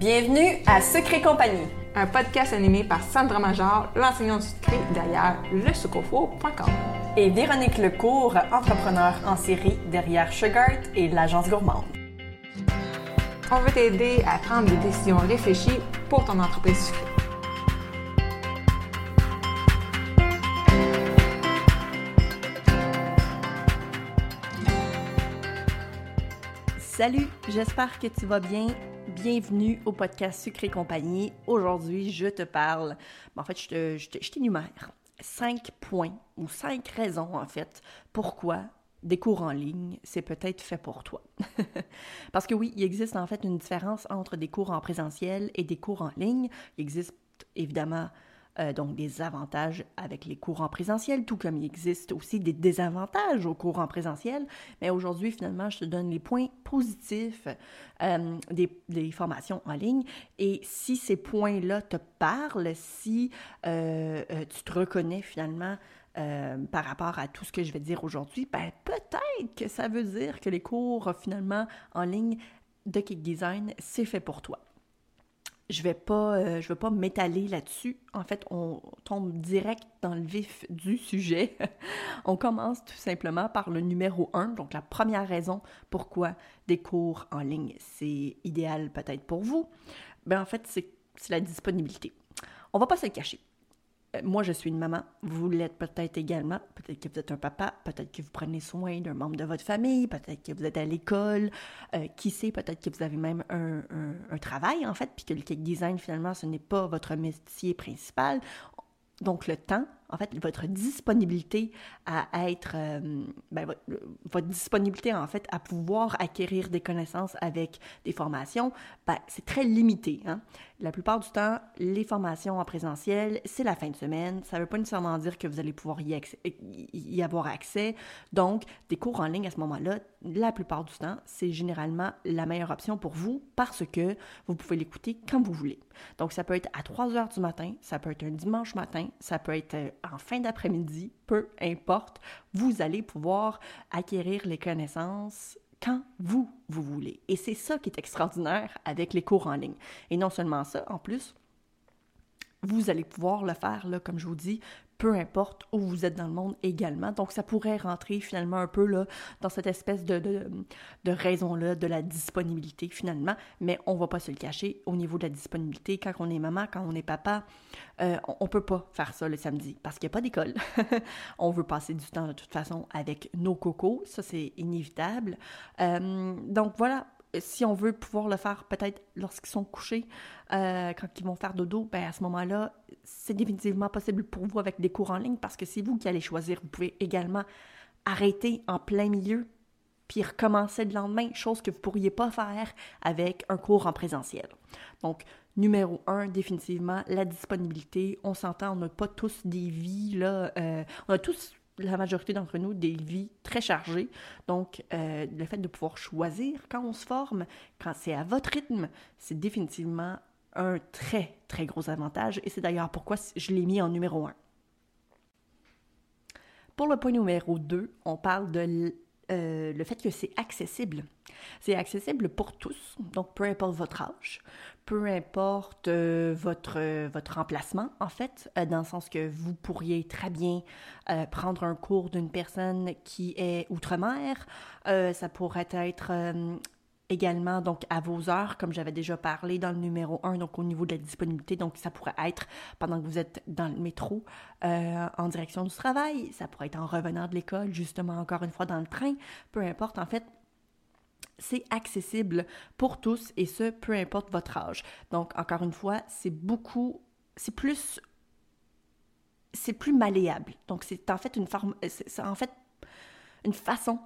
Bienvenue à Secret Compagnie, un podcast animé par Sandra Major, l'enseignante du secret derrière lesucofo.com. Et Véronique Lecourt, entrepreneur en série derrière Sugart et l'agence gourmande. On veut t'aider à prendre des décisions réfléchies pour ton entreprise sucrée. Salut, j'espère que tu vas bien. Bienvenue au podcast Sucré Compagnie. Aujourd'hui, je te parle, en fait, je t'énumère cinq points ou cinq raisons, en fait, pourquoi des cours en ligne, c'est peut-être fait pour toi. Parce que oui, il existe en fait une différence entre des cours en présentiel et des cours en ligne. Il existe évidemment euh, donc des avantages avec les cours en présentiel, tout comme il existe aussi des désavantages aux cours en présentiel. Mais aujourd'hui, finalement, je te donne les points positifs euh, des, formations en ligne. Et si ces points-là te parlent, si euh, tu te reconnais finalement par rapport à tout ce que je vais dire aujourd'hui, ben peut-être que ça veut dire que les cours finalement en ligne de Kick Design, c'est fait pour toi je vais pas, euh, je vais pas m'étaler là-dessus. En fait, on tombe direct dans le vif du sujet. on commence tout simplement par le numéro 1, donc la première raison pourquoi des cours en ligne, c'est idéal peut-être pour vous. Ben en fait, c'est la disponibilité. On va pas se le cacher. Euh, moi, je suis une maman, vous l'êtes peut-être également, peut-être que vous êtes un papa, peut-être que vous prenez soin d'un membre de votre famille, peut-être que vous êtes à l'école, euh, qui sait, peut-être que vous avez même un, un, travail en fait, puis que le cake design finalement, ce n'est pas votre métier principal. Donc le temps, en fait, votre disponibilité à être, euh, ben, votre, disponibilité en fait à pouvoir acquérir des connaissances avec des formations, ben, c'est très limité. Hein? La plupart du temps, les formations en présentiel, c'est la fin de semaine. Ça ne veut pas nécessairement dire que vous allez pouvoir y, y, avoir accès. Donc, des cours en ligne à ce moment-là, la plupart du temps, c'est généralement la meilleure option pour vous parce que vous pouvez l'écouter quand vous voulez. Donc, ça peut être à 3 heures du matin, ça peut être un dimanche matin, ça peut être euh, en fin d'après-midi, peu importe, vous allez pouvoir acquérir les connaissances quand vous, vous voulez. Et c'est ça qui est extraordinaire avec les cours en ligne. Et non seulement ça, en plus, vous allez pouvoir le faire, là, comme je vous dis, peu importe où vous êtes dans le monde également. Donc, ça pourrait rentrer finalement un peu là, dans cette espèce de, de, raison-là de la disponibilité finalement, mais on va pas se le cacher au niveau de la disponibilité. Quand on est maman, quand on est papa, euh, on, ne peut pas faire ça le samedi parce qu'il n'y a pas d'école. on veut passer du temps de toute façon avec nos cocos, ça c'est inévitable. Euh, donc voilà, si on veut pouvoir le faire peut-être lorsqu'ils sont couchés, euh, quand ils vont faire dodo, ben à ce moment-là, c'est définitivement possible pour vous avec des cours en ligne parce que c'est vous qui allez choisir. Vous pouvez également arrêter en plein milieu puis recommencer le lendemain, chose que vous ne pourriez pas faire avec un cours en présentiel. Donc, numéro un, définitivement, la disponibilité. On s'entend, on n'a pas tous des vies, là, euh, on a tous la majorité d'entre nous des vies très chargées. Donc, euh, le fait de pouvoir choisir quand on se forme, quand c'est à votre rythme, c'est définitivement un très, très gros avantage. Et c'est d'ailleurs pourquoi je l'ai mis en numéro un. Pour le point numéro 2, on parle de euh, le fait que c'est accessible. C'est accessible pour tous, donc peu importe votre âge, peu importe euh, votre, euh, votre emplacement, en fait, dans le sens que vous pourriez très bien prendre un cours d'une personne qui est outre-mer, ça pourrait être également donc à vos heures, comme j'avais déjà parlé dans le numéro 1, donc au niveau de la disponibilité. Donc ça pourrait être pendant que vous êtes dans le métro euh, en direction du travail, ça pourrait être en revenant de l'école, justement encore une fois dans le train, peu importe en fait. C'est accessible pour tous et ce, peu importe votre âge. Donc, encore une fois, c'est beaucoup, c'est plus, c'est plus malléable. Donc, c'est en fait une forme, c'est en fait une façon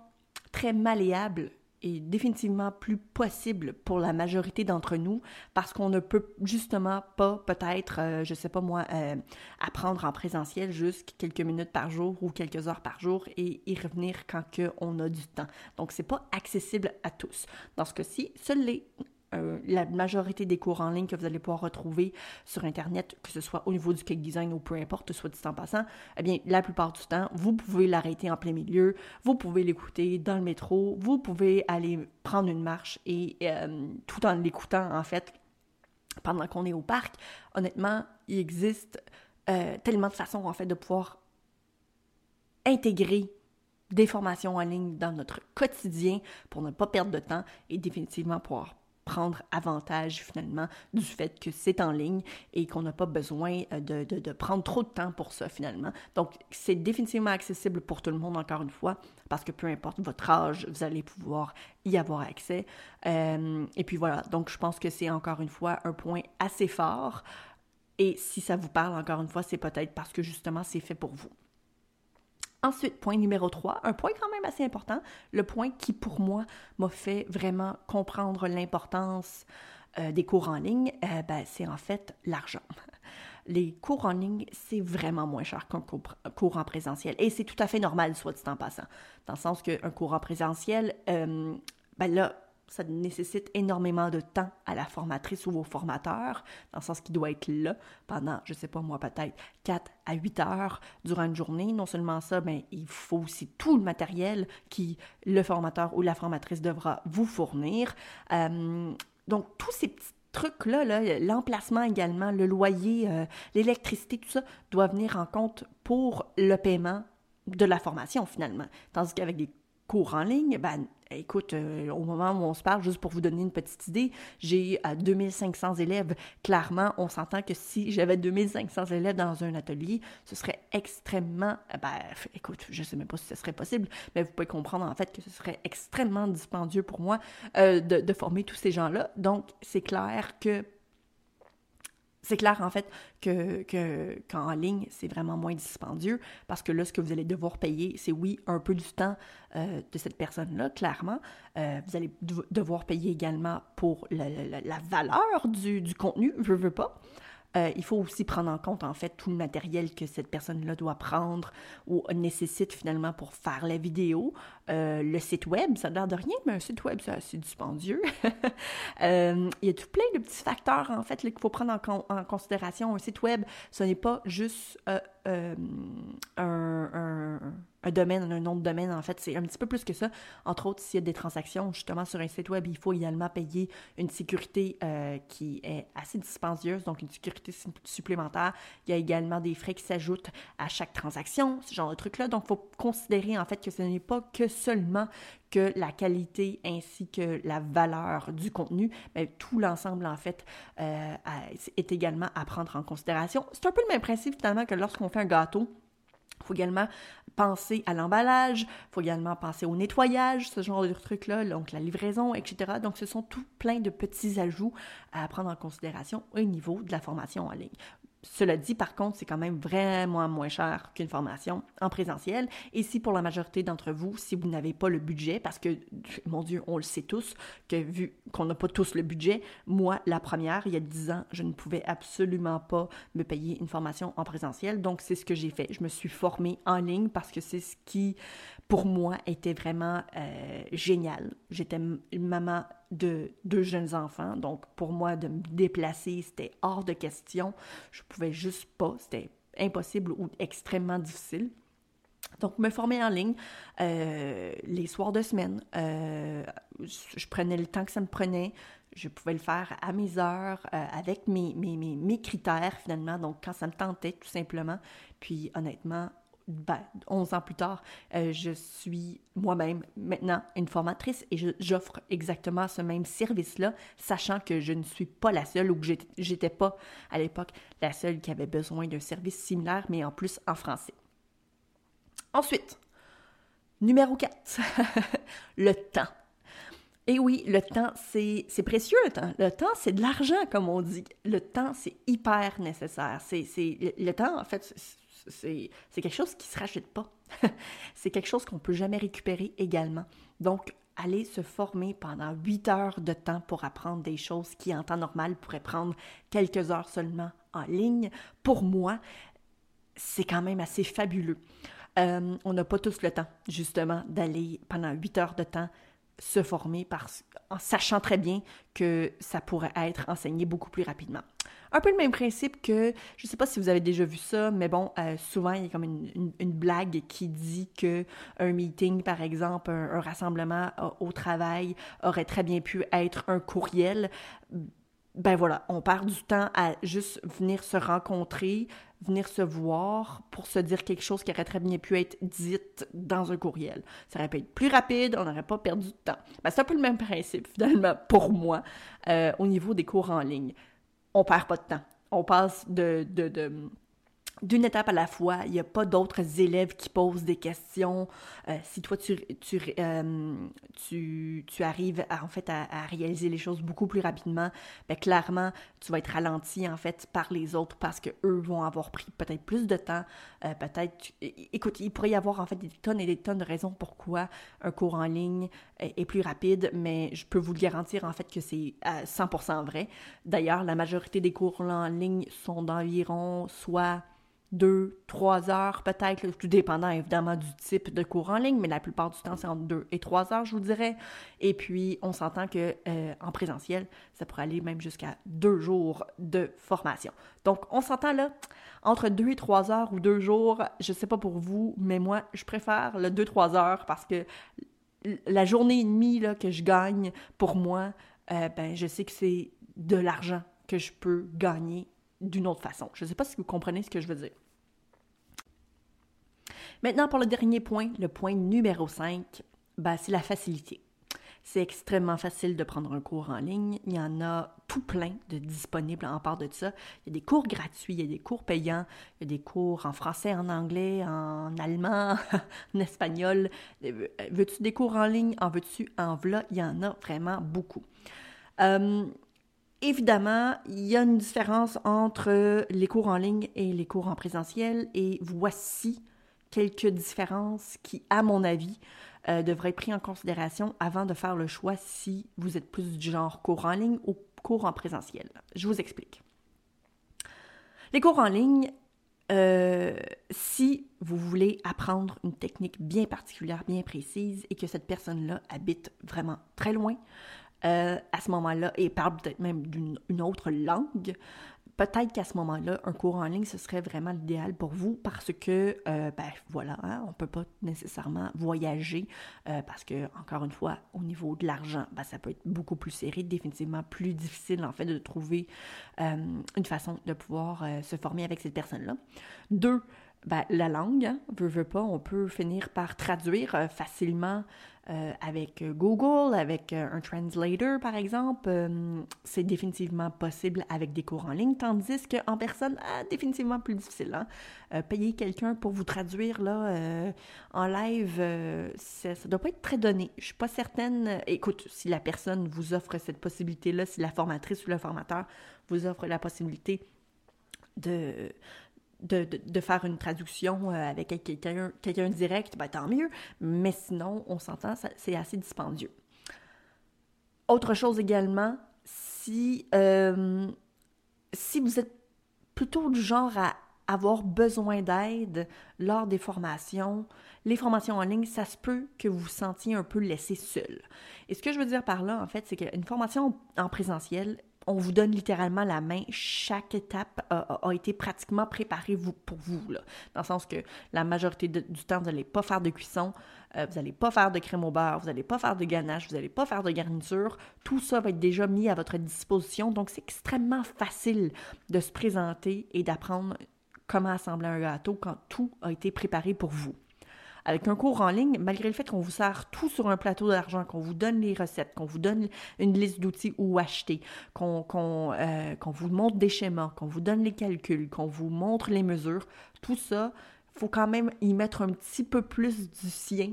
très malléable est définitivement plus possible pour la majorité d'entre nous parce qu'on ne peut justement pas peut-être, euh, je sais pas moi, euh, apprendre en présentiel juste quelques minutes par jour ou quelques heures par jour et y revenir quand on a du temps. Donc c'est pas accessible à tous. Dans ce cas-ci, seul les euh, la majorité des cours en ligne que vous allez pouvoir retrouver sur Internet, que ce soit au niveau du cake design ou peu importe, soit dit en passant, eh bien, la plupart du temps, vous pouvez l'arrêter en plein milieu, vous pouvez l'écouter dans le métro, vous pouvez aller prendre une marche et euh, tout en l'écoutant, en fait, pendant qu'on est au parc, honnêtement, il existe euh, tellement de façons, en fait, de pouvoir intégrer des formations en ligne dans notre quotidien pour ne pas perdre de temps et définitivement pouvoir prendre avantage finalement du fait que c'est en ligne et qu'on n'a pas besoin euh, de, de, prendre trop de temps pour ça finalement. Donc c'est définitivement accessible pour tout le monde encore une fois parce que peu importe votre âge, vous allez pouvoir y avoir accès. Euh, et puis voilà, donc je pense que c'est encore une fois un point assez fort. Et si ça vous parle encore une fois, c'est peut-être parce que justement c'est fait pour vous. Ensuite, point numéro 3, un point quand même assez important, le point qui pour moi m'a fait vraiment comprendre l'importance euh, des cours en ligne, euh, ben, c'est en fait l'argent. Les cours en ligne, c'est vraiment moins cher qu'un cours en présentiel. Et c'est tout à fait normal, soit dit en passant. Dans le sens qu'un cours en présentiel, euh, ben là, ça nécessite énormément de temps à la formatrice ou au formateur, dans le sens qu'il doit être là pendant, je sais pas moi, peut-être 4 à 8 heures durant une journée. Non seulement ça, mais il faut aussi tout le matériel qui le formateur ou la formatrice devra vous fournir. Euh, donc, tous ces petits trucs-là, l'emplacement également, le loyer, euh, l'électricité, tout ça, doit venir en compte pour le paiement de la formation finalement. Tandis qu'avec des cours en ligne, ben, écoute, euh, au moment où on se parle, juste pour vous donner une petite idée, j'ai 2500 élèves. Clairement, on s'entend que si j'avais 2500 élèves dans un atelier, ce serait extrêmement, euh, ben, écoute, je ne sais même pas si ce serait possible, mais vous pouvez comprendre en fait que ce serait extrêmement dispendieux pour moi euh, de former tous ces gens-là. Donc, c'est clair que c'est clair, en fait, que, que, qu'en ligne, c'est vraiment moins dispendieux parce que là, ce que vous allez devoir payer, c'est oui, un peu du temps euh, de cette personne-là, clairement. Euh, vous allez devoir payer également pour la, la, valeur du, du contenu, je veux pas. Euh, il faut aussi prendre en compte, en fait, tout le matériel que cette personne-là doit prendre ou nécessite finalement pour faire la vidéo. Euh, le site web, ça n'a l'air de rien, mais un site web, c'est assez dispendieux. Euh, il y a tout plein de petits facteurs, en fait, qu'il faut prendre en, considération. Un site web, ce n'est pas juste un, un domaine, un nom de domaine, en fait, c'est un petit peu plus que ça. Entre autres, s'il y a des transactions justement sur un site web, il faut également payer une sécurité euh, qui est assez dispendieuse, donc une sécurité supplémentaire. Il y a également des frais qui s'ajoutent à chaque transaction, ce genre de trucs-là. Donc, il faut considérer en fait que ce n'est pas que seulement que la qualité ainsi que la valeur du contenu, mais tout l'ensemble, en fait, euh, est également à prendre en considération. C'est un peu le même principe, finalement, que lorsqu'on fait un gâteau. Il faut également penser à l'emballage, il faut également penser au nettoyage, ce genre de trucs-là, donc la livraison, etc. Donc, ce sont tout plein de petits ajouts à prendre en considération au niveau de la formation en ligne. Cela dit, par contre, c'est quand même vraiment moins cher qu'une formation en présentiel. Et si pour la majorité d'entre vous, si vous n'avez pas le budget, parce que, mon Dieu, on le sait tous, que vu qu'on n'a pas tous le budget, moi, la première, il y a 10 ans, je ne pouvais absolument pas me payer une formation en présentiel. Donc, c'est ce que j'ai fait. Je me suis formée en ligne parce que c'est ce qui, pour moi, était vraiment euh, génial. J'étais maman de deux jeunes enfants. Donc, pour moi, de me déplacer, c'était hors de question. Je pouvais juste pas. C'était impossible ou extrêmement difficile. Donc, me former en ligne euh, les soirs de semaine. Euh, je prenais le temps que ça me prenait. Je pouvais le faire à mes heures, euh, avec mes, mes, mes, mes, critères finalement. Donc, quand ça me tentait, tout simplement. Puis, honnêtement, ben, 11 ans plus tard, euh, je suis moi-même maintenant une formatrice et j'offre exactement ce même service-là, sachant que je ne suis pas la seule ou que j'étais pas à l'époque la seule qui avait besoin d'un service similaire, mais en plus en français. Ensuite, numéro 4, le temps. Et oui, le temps, c'est précieux, le temps. Le temps, c'est de l'argent, comme on dit. Le temps, c'est hyper nécessaire. C'est le, le temps, en fait, c'est quelque chose qui ne se rachète pas. c'est quelque chose qu'on ne peut jamais récupérer également. Donc, aller se former pendant huit heures de temps pour apprendre des choses qui, en temps normal, pourraient prendre quelques heures seulement en ligne, pour moi, c'est quand même assez fabuleux. Euh, on n'a pas tous le temps, justement, d'aller pendant huit heures de temps se former parce, en sachant très bien que ça pourrait être enseigné beaucoup plus rapidement. Un peu le même principe que, je ne sais pas si vous avez déjà vu ça, mais bon, euh, souvent il y a comme une, blague qui dit que un meeting, par exemple, un, rassemblement au travail aurait très bien pu être un courriel. ben voilà, on perd du temps à juste venir se rencontrer, venir se voir pour se dire quelque chose qui aurait très bien pu être dit dans un courriel. Ça aurait pu être plus rapide, on n'aurait pas perdu de temps. Ben, c'est un peu le même principe, finalement, pour moi, euh, au niveau des cours en ligne. On perd pas de temps. On passe de d'une étape à la fois. Il n'y a pas d'autres élèves qui posent des questions. Euh, si toi, tu, tu, euh, tu, tu, arrives à, en fait à, réaliser les choses beaucoup plus rapidement, bien, clairement, tu vas être ralenti en fait par les autres parce que eux vont avoir pris peut-être plus de temps. Euh, peut-être, écoute, il pourrait y avoir en fait des tonnes et des tonnes de raisons pourquoi un cours en ligne est, est plus rapide, mais je peux vous le garantir en fait que c'est 100% vrai. D'ailleurs, la majorité des cours en ligne sont d'environ soit deux, trois heures peut-être, tout dépendant évidemment du type de cours en ligne, mais la plupart du temps, c'est entre deux et trois heures, je vous dirais. Et puis, on s'entend que euh, en présentiel, ça pourrait aller même jusqu'à deux jours de formation. Donc, on s'entend là, entre deux et trois heures ou deux jours, je sais pas pour vous, mais moi, je préfère le deux, trois heures parce que la journée et demie que je gagne pour moi, euh, ben, je sais que c'est de l'argent que je peux gagner d'une autre façon. Je ne sais pas si vous comprenez ce que je veux dire. Maintenant, pour le dernier point, le point numéro 5, ben, c'est la facilité. C'est extrêmement facile de prendre un cours en ligne. Il y en a tout plein de disponibles en part de ça. Il y a des cours gratuits, il y a des cours payants, il y a des cours en français, en anglais, en allemand, en espagnol. Euh, veux-tu des cours en ligne? En veux-tu? En v'là, il y en a vraiment beaucoup. Euh, Évidemment, il y a une différence entre les cours en ligne et les cours en présentiel et voici quelques différences qui, à mon avis, euh, devraient être prises en considération avant de faire le choix si vous êtes plus du genre cours en ligne ou cours en présentiel. Je vous explique. Les cours en ligne, euh, si vous voulez apprendre une technique bien particulière, bien précise, et que cette personne-là habite vraiment très loin, euh, à ce moment-là et parle peut-être même d'une autre langue, peut-être qu'à ce moment-là, un cours en ligne, ce serait vraiment l'idéal pour vous parce que, euh, ben voilà, hein, on ne peut pas nécessairement voyager euh, parce que, encore une fois, au niveau de l'argent, ben, ça peut être beaucoup plus serré, définitivement plus difficile en fait de trouver une façon de pouvoir se former avec cette personne-là. Deux, ben, la langue, hein, veut, veut pas, on peut finir par traduire facilement euh, avec Google, avec euh, un translator par exemple, euh, c'est définitivement possible avec des cours en ligne, tandis qu'en personne, ah, définitivement plus difficile. Hein? payer quelqu'un pour vous traduire là, en live, ça ne doit pas être très donné. Je suis pas certaine. Écoute, si la personne vous offre cette possibilité-là, si la formatrice ou le formateur vous offre la possibilité de faire une traduction euh, avec quelqu'un quelqu'un direct, ben, tant mieux. Mais sinon, on s'entend, c'est assez dispendieux. Autre chose également, si, euh, si vous êtes plutôt du genre à avoir besoin d'aide lors des formations, les formations en ligne, ça se peut que vous vous sentiez un peu laissé seul. Et ce que je veux dire par là, en fait, c'est qu'une formation en présentiel, on vous donne littéralement la main. Chaque étape a, été pratiquement préparée pour vous. Dans le sens que la majorité du temps, vous n'allez pas faire de cuisson, euh, vous n'allez pas faire de crème au beurre, vous n'allez pas faire de ganache, vous n'allez pas faire de garniture. Tout ça va être déjà mis à votre disposition. Donc, c'est extrêmement facile de se présenter et d'apprendre comment assembler un gâteau quand tout a été préparé pour vous. Avec un cours en ligne, malgré le fait qu'on vous sert tout sur un plateau d'argent, qu'on vous donne les recettes, qu'on vous donne une liste d'outils où acheter, qu'on euh, vous montre des schémas, qu'on vous donne les calculs, qu'on vous montre les mesures, tout ça, il faut quand même y mettre un petit peu plus du sien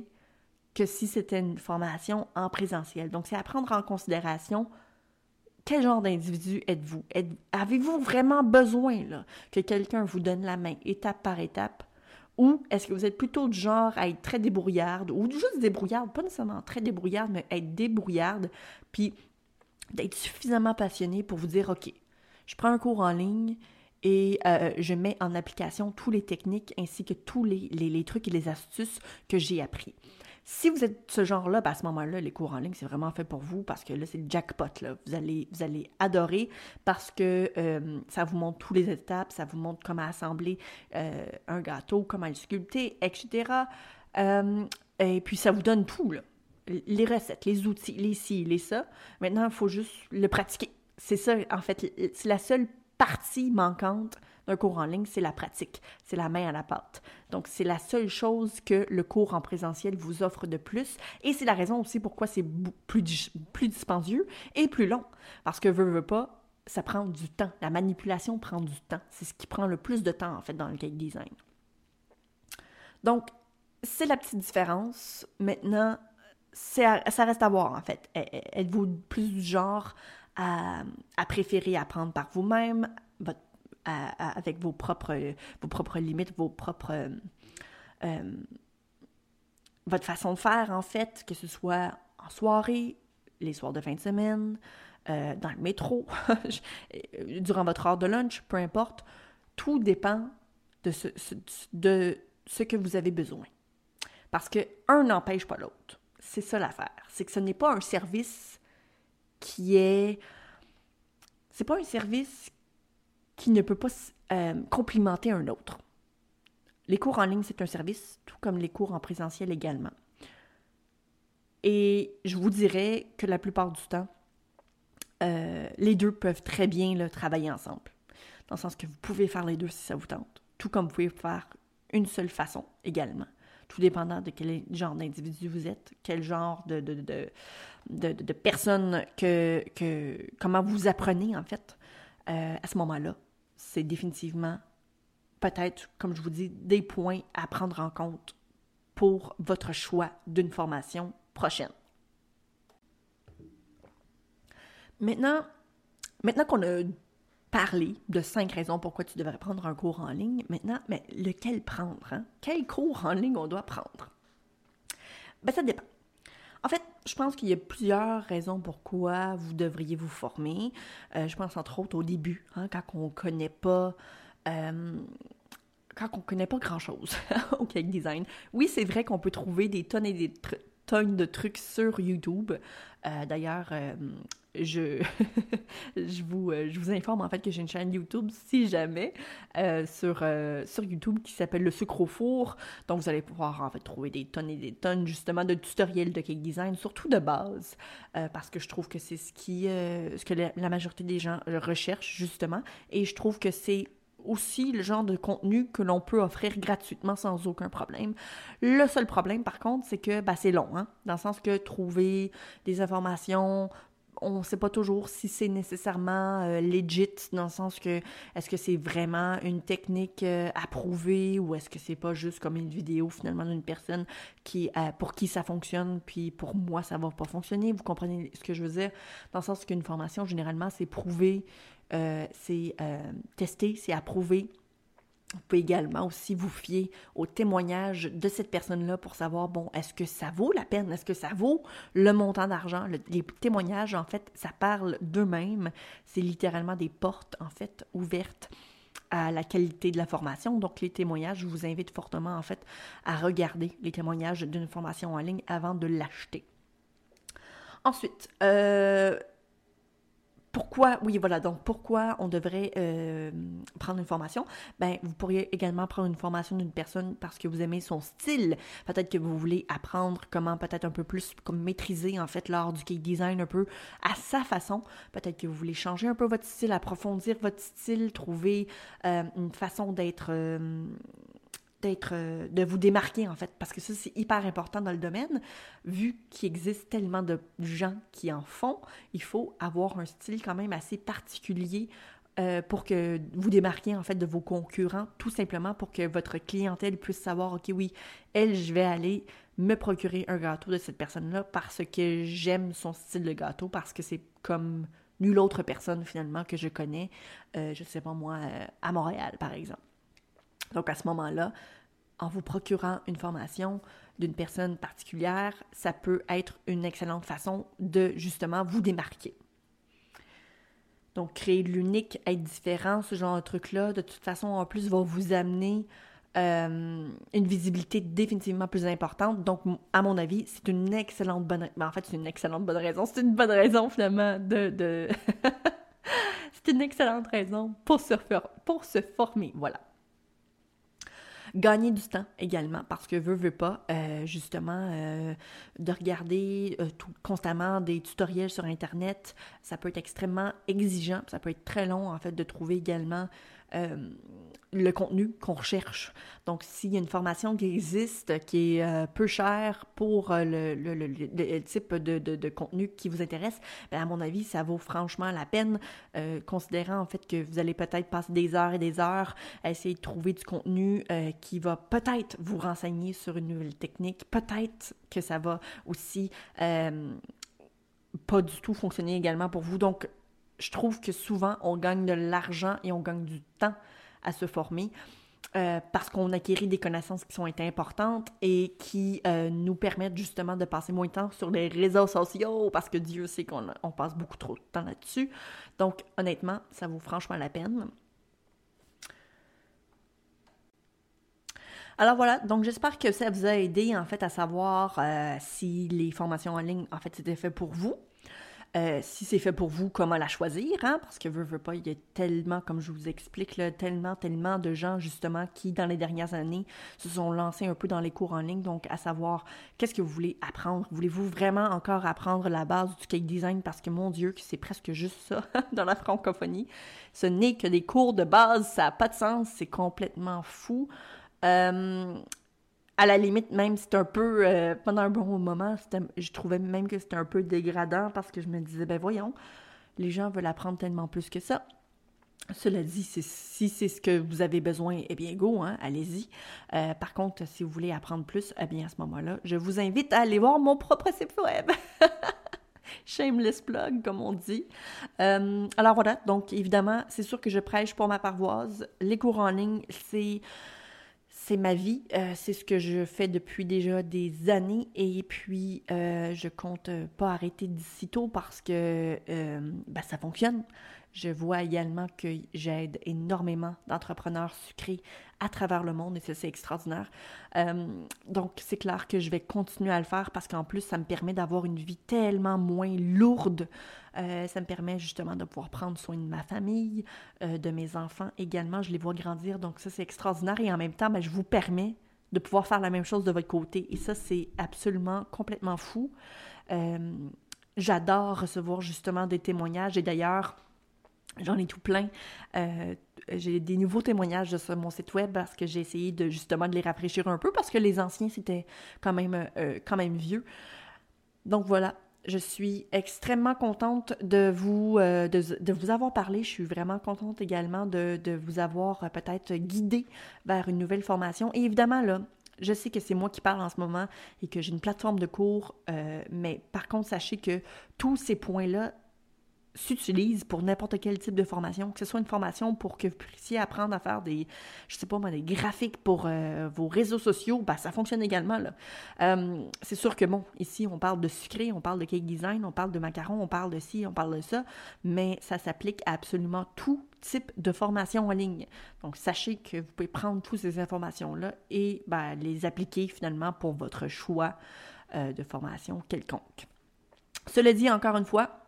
que si c'était une formation en présentiel. Donc, c'est à prendre en considération quel genre d'individu êtes-vous? Avez-vous vraiment besoin que quelqu'un vous donne la main étape par étape ou est-ce que vous êtes plutôt du genre à être très débrouillarde, ou juste débrouillarde, pas nécessairement très débrouillarde, mais être débrouillarde, puis d'être suffisamment passionné pour vous dire, OK, je prends un cours en ligne et euh, je mets en application tous les techniques ainsi que tous les, les trucs et les astuces que j'ai appris. Si vous êtes ce genre-là, ben, à ce moment-là, les cours en ligne, c'est vraiment fait pour vous parce que là, c'est le jackpot. Vous, allez, vous allez adorer parce que euh, ça vous montre toutes les étapes, ça vous montre comment assembler euh, un gâteau, comment le sculpter, etc. Euh, et puis, ça vous donne tout, là. les recettes, les outils, les ci, les ça. Maintenant, il faut juste le pratiquer c'est ça, en fait, c'est la seule partie manquante d'un cours en ligne, c'est la pratique, c'est la main à la pâte. Donc, c'est la seule chose que le cours en présentiel vous offre de plus. Et c'est la raison aussi pourquoi c'est plus, plus dispendieux et plus long. Parce que, veut, veut pas, ça prend du temps. La manipulation prend du temps. C'est ce qui prend le plus de temps, en fait, dans le cake design. Donc, c'est la petite différence. Maintenant, ça reste à voir, en fait. Êtes-vous plus du genre à, à préférer apprendre par vous-même, avec vos propres, vos propres limites, vos propres... Euh, votre façon de faire, en fait, que ce soit en soirée, les soirs de fin de semaine, euh, dans le métro, durant votre heure de lunch, peu importe, tout dépend de ce, de ce que vous avez besoin. Parce que un n'empêche pas l'autre. C'est ça l'affaire. C'est que ce n'est pas un service qui est. C'est pas un service qui ne peut pas euh, complimenter un autre. Les cours en ligne, c'est un service, tout comme les cours en présentiel également. Et je vous dirais que la plupart du temps, euh, les deux peuvent très bien le travailler ensemble. Dans le sens que vous pouvez faire les deux si ça vous tente. Tout comme vous pouvez faire une seule façon également. Tout dépendant de quel genre d'individu vous êtes, quel genre de, de, de, de, personne que, que. comment vous apprenez en fait euh, à ce moment-là c'est définitivement peut-être, comme je vous dis, des points à prendre en compte pour votre choix d'une formation prochaine. Maintenant, maintenant qu'on a parlé de cinq raisons pourquoi tu devrais prendre un cours en ligne, maintenant, mais lequel prendre? Hein? Quel cours en ligne on doit prendre? Ben, ça dépend. En fait, je pense qu'il y a plusieurs raisons pourquoi vous devriez vous former. Euh, je pense entre autres au début, hein, quand on ne connaît pas. Euh, quand on connaît pas grand-chose au cake design. Oui, c'est vrai qu'on peut trouver des tonnes et des tonnes de trucs sur YouTube. Euh, d'ailleurs, je, je, vous, euh, je vous informe en fait que j'ai une chaîne YouTube, si jamais, euh, sur, euh, sur YouTube qui s'appelle Le Sucre au Four. Donc vous allez pouvoir en fait trouver des tonnes et des tonnes justement de tutoriels de cake design, surtout de base, parce que je trouve que c'est ce, qui, ce que la, majorité des gens recherchent justement. Et je trouve que c'est aussi le genre de contenu que l'on peut offrir gratuitement sans aucun problème. Le seul problème, par contre, c'est que bah, c'est long, hein? dans le sens que trouver des informations on ne sait pas toujours si c'est nécessairement euh, legit, dans le sens que est-ce que c'est vraiment une technique euh, approuvée ou est-ce que c'est pas juste comme une vidéo finalement d'une personne qui euh, pour qui ça fonctionne, puis pour moi ça va pas fonctionner. Vous comprenez ce que je veux dire? Dans le sens qu'une formation, généralement, c'est prouvé, c'est testé, c'est approuvé vous pouvez également aussi vous fier au témoignage de cette personne-là pour savoir, bon, est-ce que ça vaut la peine? Est-ce que ça vaut le montant d'argent? les témoignages, en fait, ça parle d'eux-mêmes. C'est littéralement des portes, en fait, ouvertes à la qualité de la formation. Donc, les témoignages, je vous invite fortement, en fait, à regarder les témoignages d'une formation en ligne avant de l'acheter. Ensuite, euh, pourquoi, oui, voilà, donc pourquoi on devrait euh, prendre une formation? Ben, vous pourriez également prendre une formation d'une personne parce que vous aimez son style. Peut-être que vous voulez apprendre comment peut-être un peu plus comme maîtriser en fait l'art du cake design un peu à sa façon. Peut-être que vous voulez changer un peu votre style, approfondir votre style, trouver euh, une façon d'être euh, euh, de vous démarquer en fait, parce que ça c'est hyper important dans le domaine, vu qu'il existe tellement de gens qui en font, il faut avoir un style quand même assez particulier euh, pour que vous démarquiez en fait de vos concurrents, tout simplement pour que votre clientèle puisse savoir, ok oui, elle, je vais aller me procurer un gâteau de cette personne-là parce que j'aime son style de gâteau, parce que c'est comme nulle autre personne finalement que je connais, euh, je sais pas moi, à Montréal par exemple. Donc à ce moment-là, en vous procurant une formation d'une personne particulière, ça peut être une excellente façon de justement vous démarquer. Donc créer l'unique, être différent, ce genre de truc-là, de toute façon, en plus, va vous amener euh, une visibilité définitivement plus importante. Donc, à mon avis, c'est une excellente bonne... Ben, en fait, c'est une excellente bonne raison. C'est une bonne raison, finalement, de... de... c'est une excellente raison pour se, pour se former. Voilà. Gagner du temps également, parce que veut, veut pas, euh, justement, euh, de regarder euh, constamment des tutoriels sur Internet, ça peut être extrêmement exigeant, ça peut être très long, en fait, de trouver également le contenu qu'on recherche. Donc, s'il y a une formation qui existe, qui est euh, peu chère pour euh, le, type de, contenu qui vous intéresse, bien, à mon avis, ça vaut franchement la peine, euh, considérant en fait que vous allez peut-être passer des heures et des heures à essayer de trouver du contenu qui va peut-être vous renseigner sur une nouvelle technique, peut-être que ça va aussi pas du tout fonctionner également pour vous. Donc, je trouve que souvent, on gagne de l'argent et on gagne du temps à se former. Euh, parce qu'on acquérit des connaissances qui sont importantes et qui euh, nous permettent justement de passer moins de temps sur les réseaux sociaux, parce que Dieu sait qu'on on passe beaucoup trop de temps là-dessus. Donc, honnêtement, ça vaut franchement la peine. Alors voilà, donc j'espère que ça vous a aidé en fait à savoir euh, si les formations en ligne en fait c'était fait pour vous. Euh, si c'est fait pour vous, comment la choisir, hein? Parce que veut, veut pas, il y a tellement, comme je vous explique, là, tellement, tellement de gens, justement, qui, dans les dernières années, se sont lancés un peu dans les cours en ligne. Donc, à savoir, qu'est-ce que vous voulez apprendre? Voulez-vous vraiment encore apprendre la base du cake design? Parce que, mon Dieu, que c'est presque juste ça dans la francophonie. Ce n'est que des cours de base, ça n'a pas de sens, c'est complètement fou. Euh, à la limite, même c'est un peu, euh, pendant un bon moment, je trouvais même que c'était un peu dégradant parce que je me disais, ben voyons, les gens veulent apprendre tellement plus que ça. Cela dit, si c'est ce que vous avez besoin, eh bien, go, hein, allez-y. Euh, par contre, si vous voulez apprendre plus, eh bien, à ce moment-là, je vous invite à aller voir mon propre site web. Shameless plug, comme on dit. Euh, alors voilà, donc évidemment, c'est sûr que je prêche pour ma paroisse. Les cours en ligne, c'est c'est ma vie, euh, c'est ce que je fais depuis déjà des années et puis euh, je compte pas arrêter d'ici tôt parce que euh, ben, ça fonctionne. Je vois également que j'aide énormément d'entrepreneurs sucrés à travers le monde et ça, c'est extraordinaire. Euh, donc, c'est clair que je vais continuer à le faire parce qu'en plus, ça me permet d'avoir une vie tellement moins lourde. Euh, ça me permet justement de pouvoir prendre soin de ma famille, euh, de mes enfants également. Je les vois grandir, donc ça, c'est extraordinaire. Et en même temps, ben, je vous permets de pouvoir faire la même chose de votre côté. Et ça, c'est absolument complètement fou. J'adore recevoir justement des témoignages. Et d'ailleurs, J'en ai tout plein. Euh, j'ai des nouveaux témoignages sur mon site web parce que j'ai essayé de justement de les rafraîchir un peu parce que les anciens c'était quand même euh, quand même vieux. Donc voilà, je suis extrêmement contente de vous euh, de, vous avoir parlé. Je suis vraiment contente également de, de vous avoir peut-être guidé vers une nouvelle formation. Et évidemment là, je sais que c'est moi qui parle en ce moment et que j'ai une plateforme de cours, mais par contre, sachez que tous ces points-là s'utilise pour n'importe quel type de formation, que ce soit une formation pour que vous puissiez apprendre à faire des, je sais pas moi, des graphiques pour euh, vos réseaux sociaux, ben, ça fonctionne également. Euh, c'est sûr que bon, ici on parle de sucré, on parle de cake design, on parle de macarons, on parle de ci, on parle de ça, mais ça s'applique à absolument tout type de formation en ligne. Donc sachez que vous pouvez prendre toutes ces informations-là et ben, les appliquer finalement pour votre choix euh, de formation quelconque. Cela dit, encore une fois,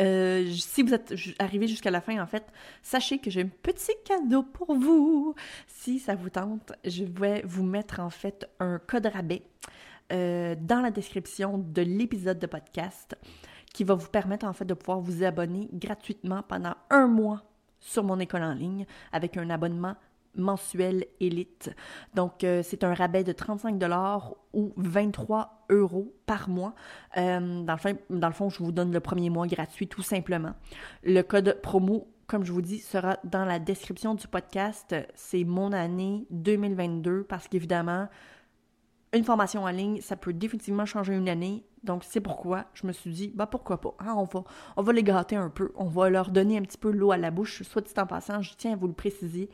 euh, si vous êtes arrivé jusqu'à la fin, en fait, sachez que j'ai un petit cadeau pour vous. Si ça vous tente, je vais vous mettre en fait un code rabais euh, dans la description de l'épisode de podcast qui va vous permettre en fait de pouvoir vous abonner gratuitement pendant un mois sur mon école en ligne avec un abonnement mensuel élite. Donc, euh, c'est un rabais de 35 dollars ou 23 euros par mois. Euh, dans, le dans le fond, je vous donne le premier mois gratuit tout simplement. Le code promo comme je vous dis, sera dans la description du podcast. C'est mon année 2022 parce qu'évidemment, une formation en ligne, ça peut définitivement changer une année. Donc, c'est pourquoi je me suis dit, bah pourquoi pas? Hein, on, va, on va les gâter un peu. On va leur donner un petit peu l'eau à la bouche. Soit dit en passant, je tiens à vous le préciser.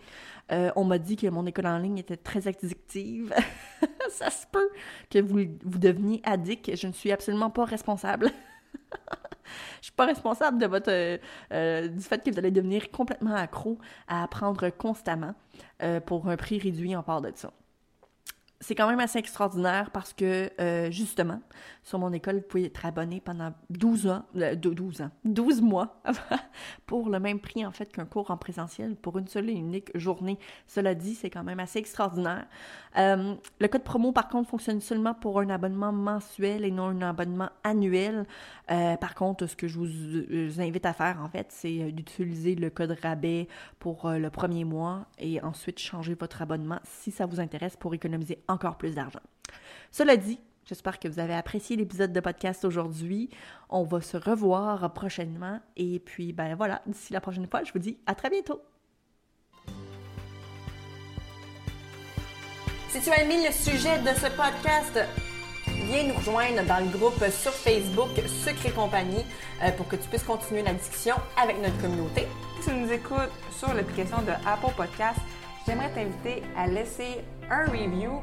Euh, on m'a dit que mon école en ligne était très addictive. ça se peut que vous, vous deveniez addict. Je ne suis absolument pas responsable. je suis pas responsable de votre euh, euh, du fait que vous allez devenir complètement accro à apprendre constamment pour un prix réduit en part de ça. C'est quand même assez extraordinaire parce que, euh, justement, sur mon école, vous pouvez être abonné pendant 12 ans, 12 euh, ans, 12 mois pour le même prix, en fait, qu'un cours en présentiel pour une seule et unique journée. Cela dit, c'est quand même assez extraordinaire. Euh, le code promo, par contre, fonctionne seulement pour un abonnement mensuel et non un abonnement annuel. par contre, ce que je vous, invite à faire, en fait, c'est d'utiliser le code rabais pour le premier mois et ensuite changer votre abonnement si ça vous intéresse pour économiser encore plus d'argent. Cela dit, j'espère que vous avez apprécié l'épisode de podcast aujourd'hui. On va se revoir prochainement. Et puis, ben voilà, d'ici la prochaine fois, je vous dis à très bientôt. Si tu as aimé le sujet de ce podcast, viens nous rejoindre dans le groupe sur Facebook Secret Compagnie euh, pour que tu puisses continuer la discussion avec notre communauté. Si tu nous écoutes sur l'application de Apple Podcast, j'aimerais t'inviter à laisser un review